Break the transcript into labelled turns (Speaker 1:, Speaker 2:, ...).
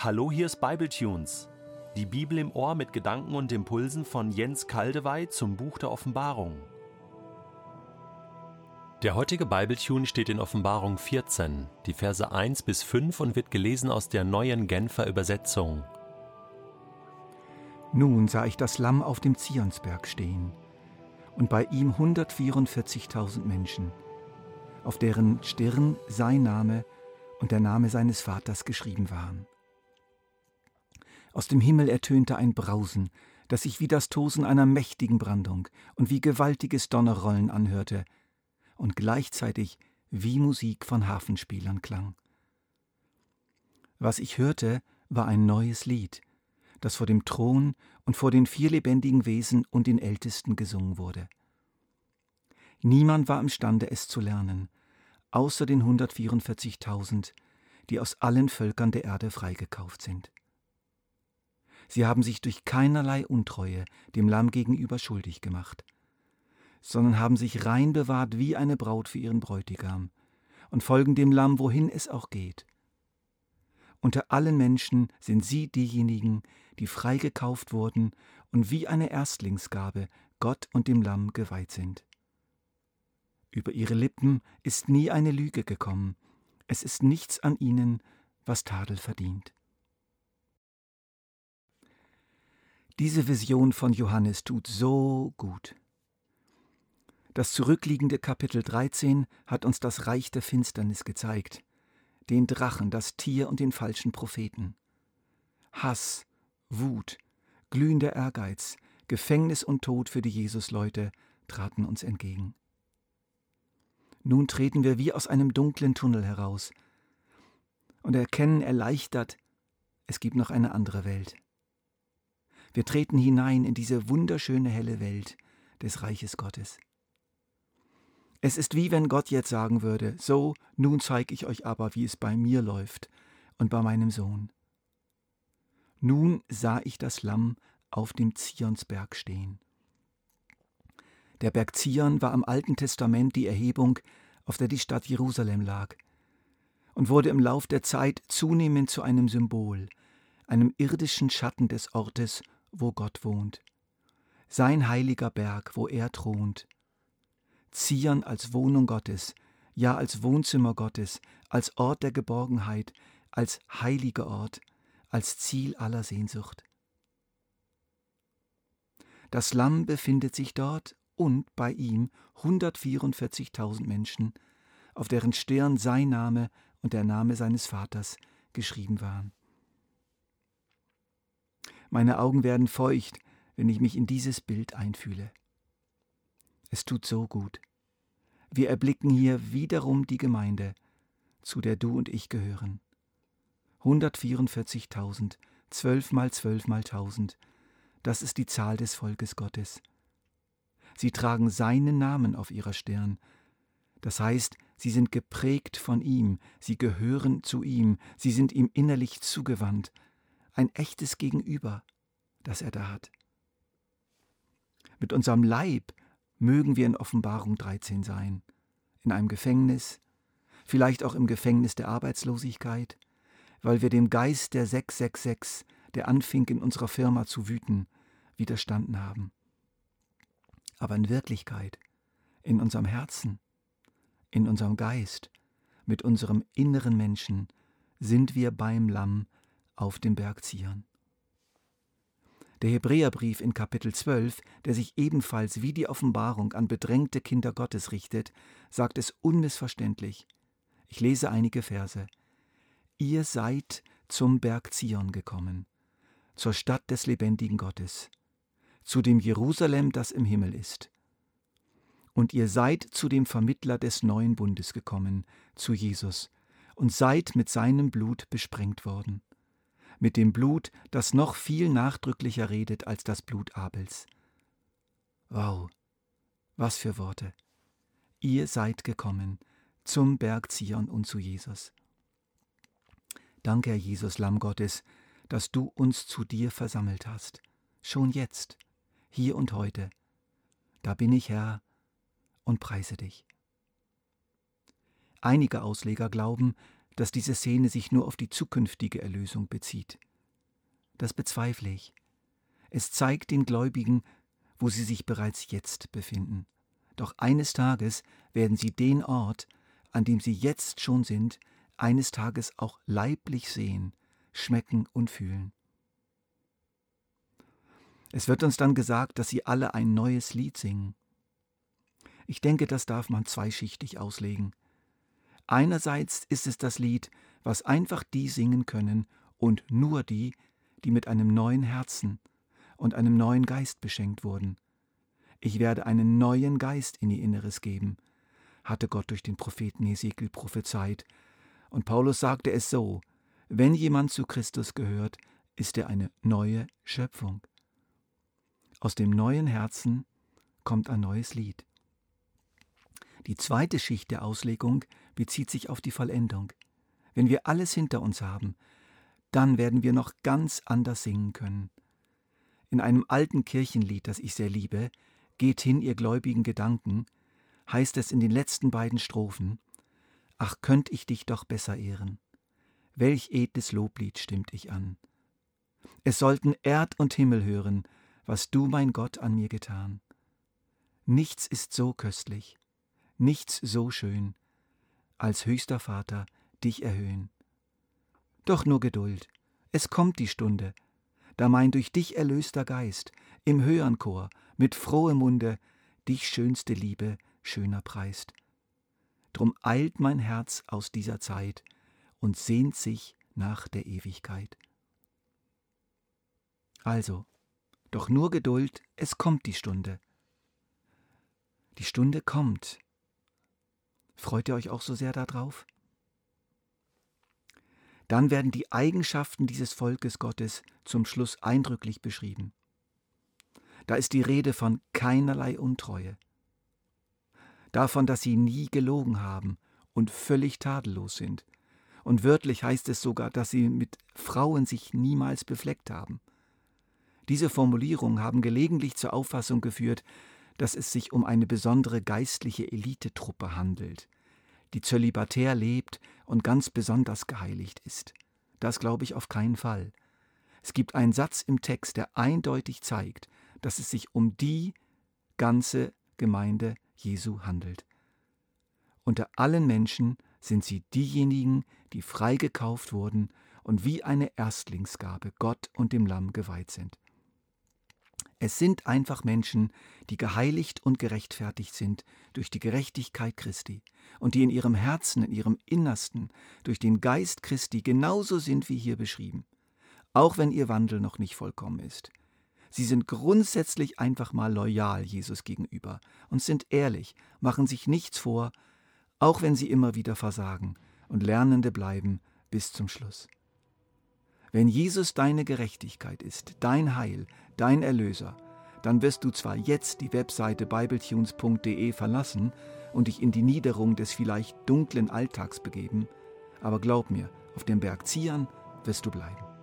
Speaker 1: Hallo, hier ist Bibletunes. Die Bibel im Ohr mit Gedanken und Impulsen von Jens Kaldewey zum Buch der Offenbarung. Der heutige Bibletune steht in Offenbarung 14, die Verse 1 bis 5 und wird gelesen aus der neuen Genfer Übersetzung.
Speaker 2: Nun sah ich das Lamm auf dem Zionsberg stehen und bei ihm 144.000 Menschen, auf deren Stirn sein Name und der Name seines Vaters geschrieben waren. Aus dem Himmel ertönte ein Brausen, das sich wie das Tosen einer mächtigen Brandung und wie gewaltiges Donnerrollen anhörte und gleichzeitig wie Musik von Hafenspielern klang. Was ich hörte, war ein neues Lied, das vor dem Thron und vor den vier lebendigen Wesen und den Ältesten gesungen wurde. Niemand war imstande, es zu lernen, außer den 144.000, die aus allen Völkern der Erde freigekauft sind. Sie haben sich durch keinerlei Untreue dem Lamm gegenüber schuldig gemacht, sondern haben sich rein bewahrt wie eine Braut für ihren Bräutigam und folgen dem Lamm, wohin es auch geht. Unter allen Menschen sind sie diejenigen, die freigekauft wurden und wie eine Erstlingsgabe Gott und dem Lamm geweiht sind. Über ihre Lippen ist nie eine Lüge gekommen, es ist nichts an ihnen, was Tadel verdient. Diese Vision von Johannes tut so gut. Das zurückliegende Kapitel 13 hat uns das Reich der Finsternis gezeigt, den Drachen, das Tier und den falschen Propheten. Hass, Wut, glühender Ehrgeiz, Gefängnis und Tod für die Jesusleute traten uns entgegen. Nun treten wir wie aus einem dunklen Tunnel heraus und erkennen erleichtert, es gibt noch eine andere Welt. Wir treten hinein in diese wunderschöne helle Welt des Reiches Gottes. Es ist wie wenn Gott jetzt sagen würde, so, nun zeige ich euch aber, wie es bei mir läuft und bei meinem Sohn. Nun sah ich das Lamm auf dem Zionsberg stehen. Der Berg Zion war im Alten Testament die Erhebung, auf der die Stadt Jerusalem lag, und wurde im Lauf der Zeit zunehmend zu einem Symbol, einem irdischen Schatten des Ortes, wo Gott wohnt, sein heiliger Berg, wo er thront. Zion als Wohnung Gottes, ja als Wohnzimmer Gottes, als Ort der Geborgenheit, als heiliger Ort, als Ziel aller Sehnsucht. Das Lamm befindet sich dort und bei ihm 144.000 Menschen, auf deren Stirn sein Name und der Name seines Vaters geschrieben waren. Meine Augen werden feucht, wenn ich mich in dieses Bild einfühle. Es tut so gut. Wir erblicken hier wiederum die Gemeinde, zu der du und ich gehören. 144.000, 12 mal 12 mal 1000, das ist die Zahl des Volkes Gottes. Sie tragen seinen Namen auf ihrer Stirn. Das heißt, sie sind geprägt von ihm, sie gehören zu ihm, sie sind ihm innerlich zugewandt, ein echtes Gegenüber, das er da hat. Mit unserem Leib mögen wir in Offenbarung 13 sein, in einem Gefängnis, vielleicht auch im Gefängnis der Arbeitslosigkeit, weil wir dem Geist der 666, der anfing in unserer Firma zu wüten, widerstanden haben. Aber in Wirklichkeit, in unserem Herzen, in unserem Geist, mit unserem inneren Menschen sind wir beim Lamm auf dem Berg Zion. Der Hebräerbrief in Kapitel 12, der sich ebenfalls wie die Offenbarung an bedrängte Kinder Gottes richtet, sagt es unmissverständlich. Ich lese einige Verse. Ihr seid zum Berg Zion gekommen, zur Stadt des lebendigen Gottes, zu dem Jerusalem, das im Himmel ist. Und ihr seid zu dem Vermittler des neuen Bundes gekommen, zu Jesus, und seid mit seinem Blut besprengt worden mit dem Blut, das noch viel nachdrücklicher redet als das Blut Abels. Wow, was für Worte. Ihr seid gekommen zum Berg Zion und zu Jesus. Danke, Herr Jesus, Lamm Gottes, dass du uns zu dir versammelt hast. Schon jetzt, hier und heute. Da bin ich, Herr, und preise dich. Einige Ausleger glauben, dass diese Szene sich nur auf die zukünftige Erlösung bezieht. Das bezweifle ich. Es zeigt den Gläubigen, wo sie sich bereits jetzt befinden. Doch eines Tages werden sie den Ort, an dem sie jetzt schon sind, eines Tages auch leiblich sehen, schmecken und fühlen. Es wird uns dann gesagt, dass sie alle ein neues Lied singen. Ich denke, das darf man zweischichtig auslegen. Einerseits ist es das Lied, was einfach die singen können und nur die, die mit einem neuen Herzen und einem neuen Geist beschenkt wurden. Ich werde einen neuen Geist in ihr Inneres geben, hatte Gott durch den Propheten Ezekiel prophezeit. Und Paulus sagte es so: Wenn jemand zu Christus gehört, ist er eine neue Schöpfung. Aus dem neuen Herzen kommt ein neues Lied. Die zweite Schicht der Auslegung bezieht sich auf die Vollendung. Wenn wir alles hinter uns haben, dann werden wir noch ganz anders singen können. In einem alten Kirchenlied, das ich sehr liebe, Geht hin, ihr gläubigen Gedanken, heißt es in den letzten beiden Strophen, Ach, könnt ich dich doch besser ehren. Welch edles Loblied stimmt ich an. Es sollten Erd und Himmel hören, was du, mein Gott, an mir getan. Nichts ist so köstlich, nichts so schön, als höchster Vater dich erhöhen. Doch nur Geduld, es kommt die Stunde, da mein durch dich erlöster Geist im höheren Chor mit frohem Munde dich schönste Liebe schöner preist. Drum eilt mein Herz aus dieser Zeit und sehnt sich nach der Ewigkeit. Also, doch nur Geduld, es kommt die Stunde. Die Stunde kommt. Freut ihr euch auch so sehr darauf? Dann werden die Eigenschaften dieses Volkes Gottes zum Schluss eindrücklich beschrieben. Da ist die Rede von keinerlei Untreue, davon, dass sie nie gelogen haben und völlig tadellos sind. Und wörtlich heißt es sogar, dass sie mit Frauen sich niemals befleckt haben. Diese Formulierungen haben gelegentlich zur Auffassung geführt, dass es sich um eine besondere geistliche Elitetruppe handelt, die zölibatär lebt und ganz besonders geheiligt ist. Das glaube ich auf keinen Fall. Es gibt einen Satz im Text, der eindeutig zeigt, dass es sich um die ganze Gemeinde Jesu handelt. Unter allen Menschen sind sie diejenigen, die freigekauft wurden und wie eine Erstlingsgabe Gott und dem Lamm geweiht sind. Es sind einfach Menschen, die geheiligt und gerechtfertigt sind durch die Gerechtigkeit Christi und die in ihrem Herzen, in ihrem Innersten durch den Geist Christi genauso sind wie hier beschrieben, auch wenn ihr Wandel noch nicht vollkommen ist. Sie sind grundsätzlich einfach mal loyal Jesus gegenüber und sind ehrlich, machen sich nichts vor, auch wenn sie immer wieder versagen und Lernende bleiben bis zum Schluss. Wenn Jesus deine Gerechtigkeit ist, dein Heil, dein Erlöser, dann wirst du zwar jetzt die Webseite bibletunes.de verlassen und dich in die Niederung des vielleicht dunklen Alltags begeben, aber glaub mir, auf dem Berg Zion wirst du bleiben.